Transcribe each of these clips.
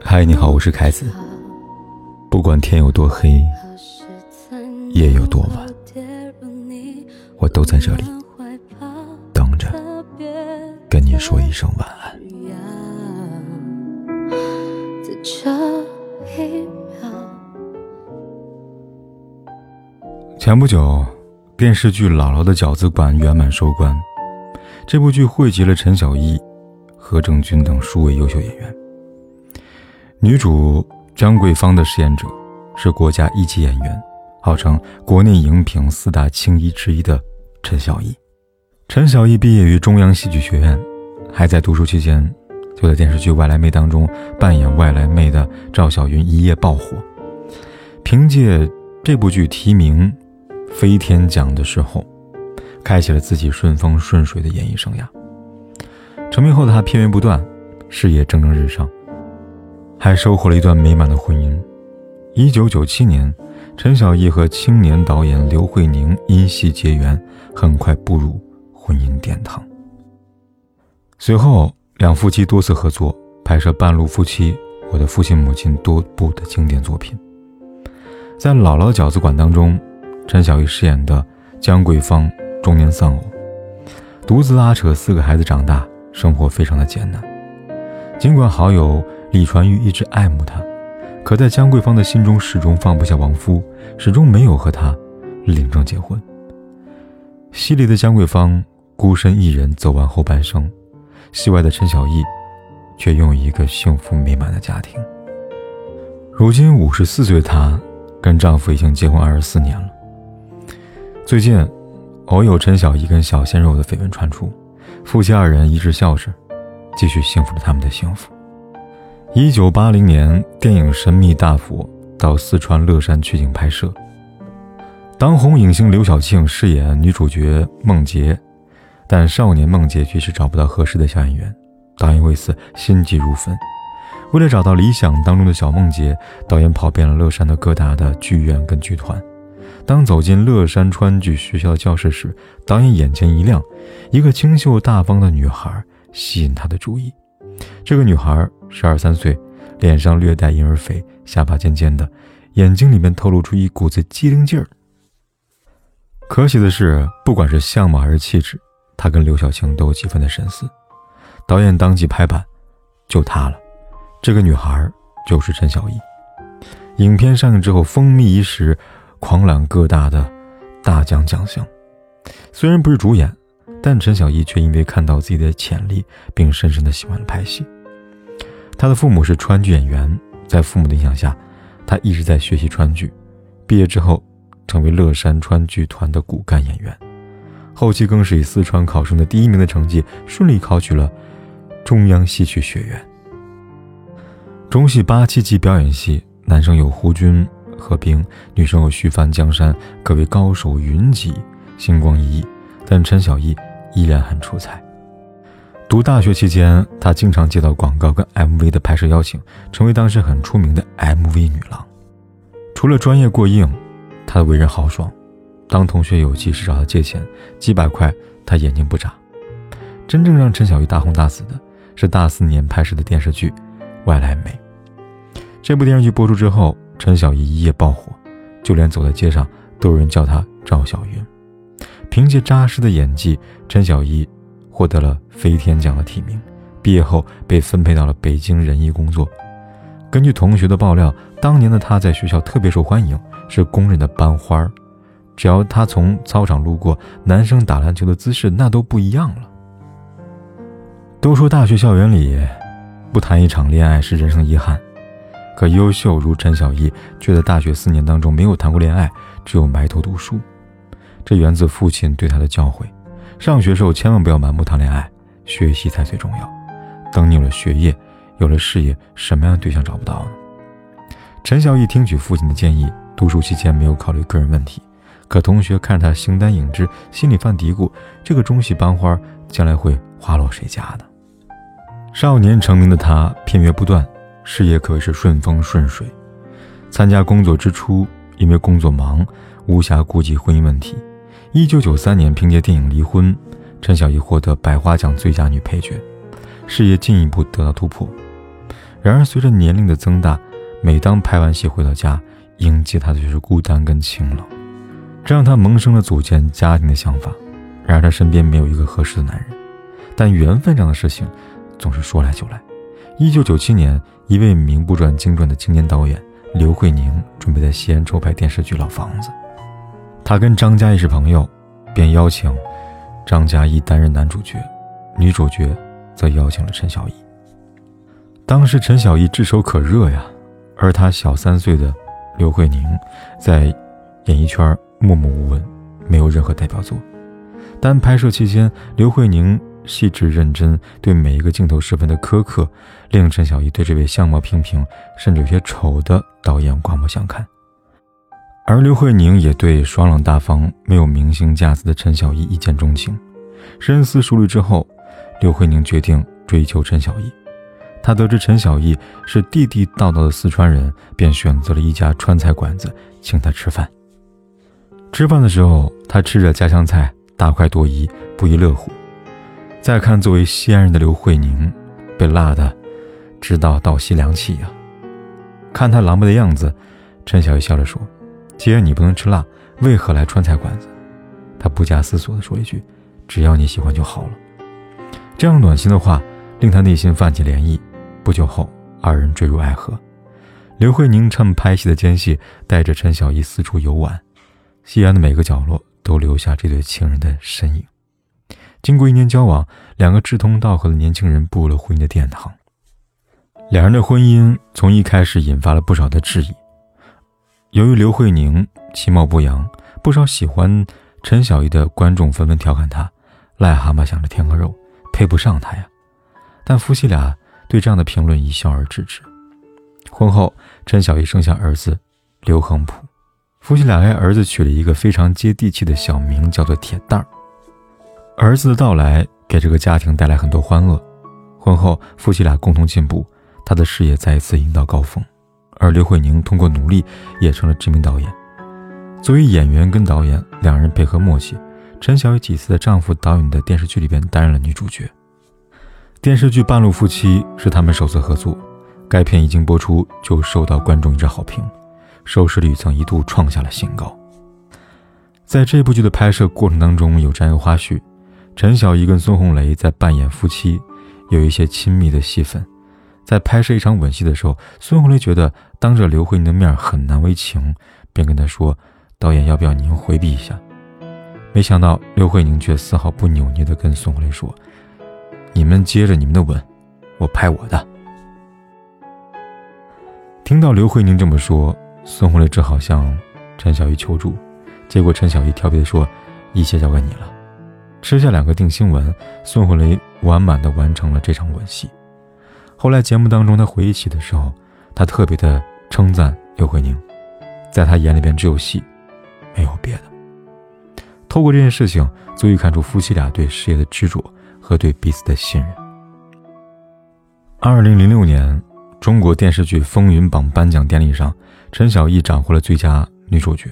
嗨，你好，我是凯子。不管天有多黑，夜有多晚，我都在这里等着跟你说一声晚安。前不久，电视剧《姥姥的饺子馆》圆满收官。这部剧汇集了陈小艺、何正军等数位优秀演员。女主张桂芳的饰演者是国家一级演员，号称国内荧屏四大青衣之一的陈小艺。陈小艺毕业于中央戏剧学院，还在读书期间，就在电视剧《外来妹》当中扮演外来妹的赵小云一夜爆火。凭借这部剧提名飞天奖的时候。开启了自己顺风顺水的演艺生涯。成名后的他片源不断，事业蒸蒸日上，还收获了一段美满的婚姻。一九九七年，陈小艺和青年导演刘慧宁因戏结缘，很快步入婚姻殿堂。随后，两夫妻多次合作拍摄《半路夫妻》《我的父亲母亲》多部的经典作品。在《姥姥饺子馆》当中，陈小艺饰演的姜桂芳。中年丧偶，独自拉扯四个孩子长大，生活非常的艰难。尽管好友李传玉一直爱慕她，可在姜桂芳的心中始终放不下亡夫，始终没有和他领证结婚。戏里的姜桂芳孤身一人走完后半生，戏外的陈小艺却拥有一个幸福美满的家庭。如今五十四岁的她，跟丈夫已经结婚二十四年了。最近。偶有陈小艺跟小鲜肉的绯闻传出，夫妻二人一致笑着，继续幸福着他们的幸福。一九八零年，电影《神秘大佛》到四川乐山取景拍摄，当红影星刘晓庆饰演女主角梦洁，但少年梦洁却是找不到合适的小演员，导演为此心急如焚。为了找到理想当中的小梦洁，导演跑遍了乐山的各大的剧院跟剧团。当走进乐山川剧学校的教室时，导演眼前一亮，一个清秀大方的女孩吸引他的注意。这个女孩十二三岁，脸上略带婴儿肥，下巴尖尖的，眼睛里面透露出一股子机灵劲儿。可喜的是，不管是相貌还是气质，她跟刘晓庆都有几分的神似。导演当即拍板，就她了，这个女孩就是陈小艺。影片上映之后，风靡一时。狂揽各大的大奖奖项，虽然不是主演，但陈小艺却因为看到自己的潜力，并深深的喜欢了拍戏。他的父母是川剧演员，在父母的影响下，他一直在学习川剧。毕业之后，成为乐山川剧团的骨干演员，后期更是以四川考生的第一名的成绩，顺利考取了中央戏曲学院。中戏八七级表演系，男生有胡军。何冰，女生有徐帆、江山，可谓高手云集，星光熠熠。但陈小艺依然很出彩。读大学期间，她经常接到广告跟 MV 的拍摄邀请，成为当时很出名的 MV 女郎。除了专业过硬，她的为人豪爽。当同学有急事找她借钱，几百块她眼睛不眨。真正让陈小艺大红大紫的是大四年拍摄的电视剧《外来美》。这部电视剧播出之后。陈小艺一夜爆火，就连走在街上都有人叫她赵小云。凭借扎实的演技，陈小艺获得了飞天奖的提名。毕业后被分配到了北京人艺工作。根据同学的爆料，当年的她在学校特别受欢迎，是公认的班花儿。只要她从操场路过，男生打篮球的姿势那都不一样了。都说大学校园里，不谈一场恋爱是人生遗憾。可优秀如陈小艺，却在大学四年当中没有谈过恋爱，只有埋头读书。这源自父亲对他的教诲：上学时候千万不要盲目谈恋爱，学习才最重要。等你有了学业，有了事业，什么样的对象找不到呢？陈小艺听取父亲的建议，读书期间没有考虑个人问题。可同学看着他形单影只，心里犯嘀咕：这个中戏班花将来会花落谁家呢？少年成名的他，片约不断。事业可谓是顺风顺水。参加工作之初，因为工作忙，无暇顾及婚姻问题。一九九三年，凭借电影《离婚》，陈小艺获得百花奖最佳女配角。事业进一步得到突破。然而，随着年龄的增大，每当拍完戏回到家，迎接他的却是孤单跟清冷，这让她萌生了组建家庭的想法。然而，她身边没有一个合适的男人。但缘分这样的事情，总是说来就来。一九九七年，一位名不转经传的青年导演刘慧宁准备在西安筹拍电视剧《老房子》，他跟张嘉译是朋友，便邀请张嘉译担任男主角，女主角则邀请了陈小艺。当时陈小艺炙手可热呀，而他小三岁的刘慧宁在演艺圈默默无闻，没有任何代表作。但拍摄期间，刘慧宁细致认真，对每一个镜头十分的苛刻，令陈小艺对这位相貌平平甚至有些丑的导演刮目相看。而刘慧宁也对爽朗大方、没有明星架子的陈小艺一见钟情。深思熟虑之后，刘慧宁决定追求陈小艺。他得知陈小艺是地地道道的四川人，便选择了一家川菜馆子请他吃饭。吃饭的时候，他吃着家乡菜。大快朵颐，不亦乐乎。再看作为西安人的刘慧宁，被辣的直到倒吸凉气呀。看他狼狈的样子，陈小艺笑着说：“既然你不能吃辣，为何来川菜馆子？”他不假思索地说一句：“只要你喜欢就好了。”这样暖心的话令他内心泛起涟漪。不久后，二人坠入爱河。刘慧宁趁拍戏的间隙，带着陈小艺四处游玩，西安的每个角落。都留下这对情人的身影。经过一年交往，两个志同道合的年轻人步入了婚姻的殿堂。两人的婚姻从一开始引发了不少的质疑。由于刘慧宁其貌不扬，不少喜欢陈小艺的观众纷纷调侃她：“癞蛤蟆想着添个肉，配不上他呀。”但夫妻俩对这样的评论一笑而置之。婚后，陈小艺生下儿子刘恒普。夫妻俩为儿子取了一个非常接地气的小名，叫做铁蛋儿。儿子的到来给这个家庭带来很多欢乐。婚后，夫妻俩共同进步，他的事业再一次迎到高峰，而刘慧宁通过努力也成了知名导演。作为演员跟导演，两人配合默契。陈晓有几次在丈夫导演的电视剧里边担任了女主角。电视剧《半路夫妻》是他们首次合作，该片一经播出就受到观众一致好评。收视率曾一度创下了新高。在这部剧的拍摄过程当中，有这样一个花絮：陈小艺跟孙红雷在扮演夫妻，有一些亲密的戏份。在拍摄一场吻戏的时候，孙红雷觉得当着刘慧宁的面很难为情，便跟他说：“导演，要不要您回避一下？”没想到刘慧宁却丝毫不扭捏地跟孙红雷说：“你们接着你们的吻，我拍我的。”听到刘慧宁这么说。孙红雷只好向陈小艺求助，结果陈小艺调皮地说：“一切交给你了。”吃下两个定心丸，孙红雷完满的完成了这场吻戏。后来节目当中，他回忆起的时候，他特别的称赞刘慧宁，在他眼里边只有戏，没有别的。透过这件事情，足以看出夫妻俩对事业的执着和对彼此的信任。二零零六年，中国电视剧风云榜颁奖典礼上。陈小艺斩获了最佳女主角，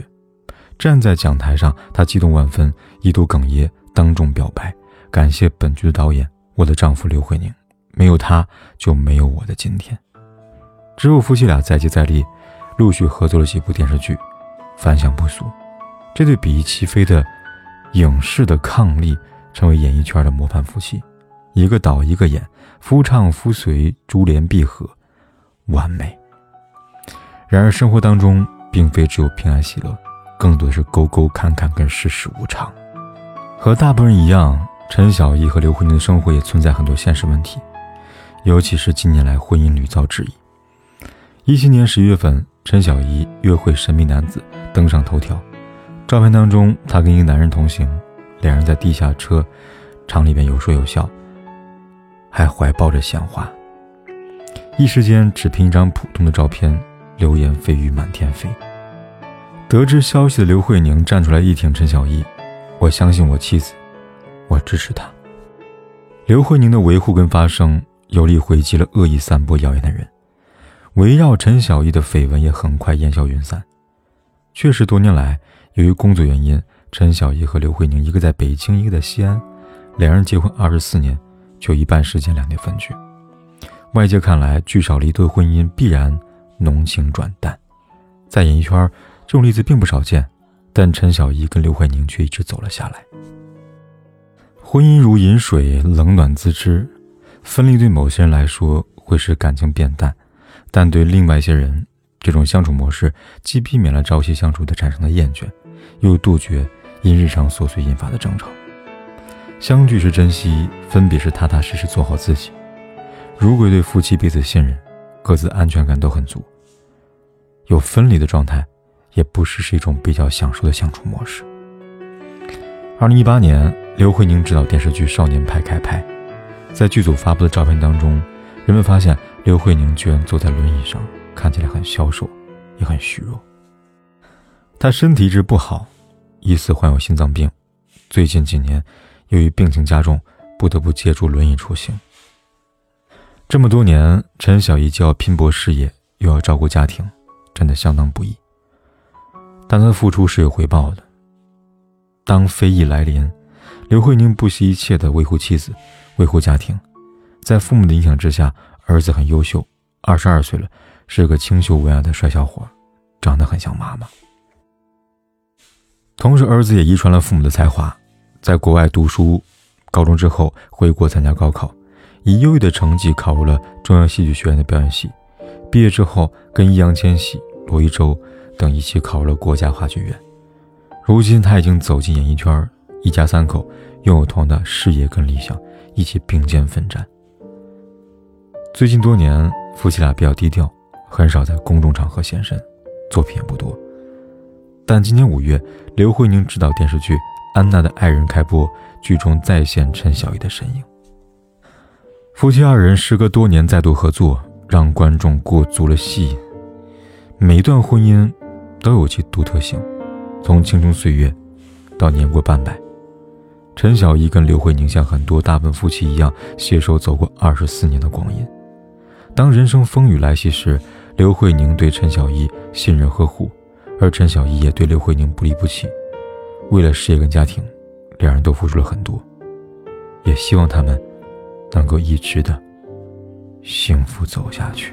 站在讲台上，她激动万分，一度哽咽，当众表白，感谢本剧的导演，我的丈夫刘慧宁，没有他就没有我的今天。之后，夫妻俩再接再厉，陆续合作了几部电视剧，反响不俗。这对比翼齐飞的影视的伉俪，成为演艺圈的模范夫妻，一个导一个演，夫唱妇随，珠联璧合，完美。然而，生活当中并非只有平安喜乐，更多的是沟沟坎坎跟世事无常。和大部分人一样，陈小艺和刘慧宁的生活也存在很多现实问题，尤其是近年来婚姻屡遭质疑。一七年十一月份，陈小艺约会神秘男子登上头条，照片当中他跟一个男人同行，两人在地下车场里边有说有笑，还怀抱着鲜花。一时间，只凭一张普通的照片。流言蜚语满天飞。得知消息的刘慧宁站出来力挺陈小艺，我相信我妻子，我支持她。刘慧宁的维护跟发声，有力回击了恶意散播谣言的人。围绕陈小艺的绯闻也很快烟消云散。确实，多年来由于工作原因，陈小艺和刘慧宁一个在北京，一个在西安，两人结婚二十四年，就一半时间两地分居。外界看来，聚少离多婚姻必然浓情转淡，在演艺圈，这种例子并不少见。但陈小艺跟刘慧宁却一直走了下来。婚姻如饮水，冷暖自知。分离对某些人来说会使感情变淡，但对另外一些人，这种相处模式既避免了朝夕相处的产生的厌倦，又杜绝因日常琐碎引发的争吵。相聚是珍惜，分别是踏踏实实做好自己。如果对夫妻彼此信任，各自安全感都很足，有分离的状态。也不失是一种比较享受的相处模式。二零一八年，刘慧宁执导电视剧《少年派》开拍，在剧组发布的照片当中，人们发现刘慧宁居然坐在轮椅上，看起来很消瘦，也很虚弱。她身体一直不好，疑似患有心脏病，最近几年由于病情加重，不得不借助轮椅出行。这么多年，陈小艺既要拼搏事业，又要照顾家庭，真的相当不易。但他的付出是有回报的。当非议来临，刘慧宁不惜一切的维护妻子，维护家庭。在父母的影响之下，儿子很优秀，二十二岁了，是个清秀文雅的帅小伙，长得很像妈妈。同时，儿子也遗传了父母的才华，在国外读书，高中之后回国参加高考，以优异的成绩考入了中央戏剧学院的表演系。毕业之后，跟易烊千玺、罗一舟。等一起考入了国家话剧院，如今他已经走进演艺圈，一家三口拥有同样的事业跟理想，一起并肩奋战。最近多年，夫妻俩比较低调，很少在公众场合现身，作品也不多。但今年五月，刘慧宁执导电视剧《安娜的爱人》开播，剧中再现陈小艺的身影。夫妻二人时隔多年再度合作，让观众过足了戏瘾。每一段婚姻。都有其独特性，从青春岁月到年过半百，陈小艺跟刘慧宁像很多大部分夫妻一样，携手走过二十四年的光阴。当人生风雨来袭时，刘慧宁对陈小艺信任呵护，而陈小艺也对刘慧宁不离不弃。为了事业跟家庭，两人都付出了很多，也希望他们能够一直的幸福走下去。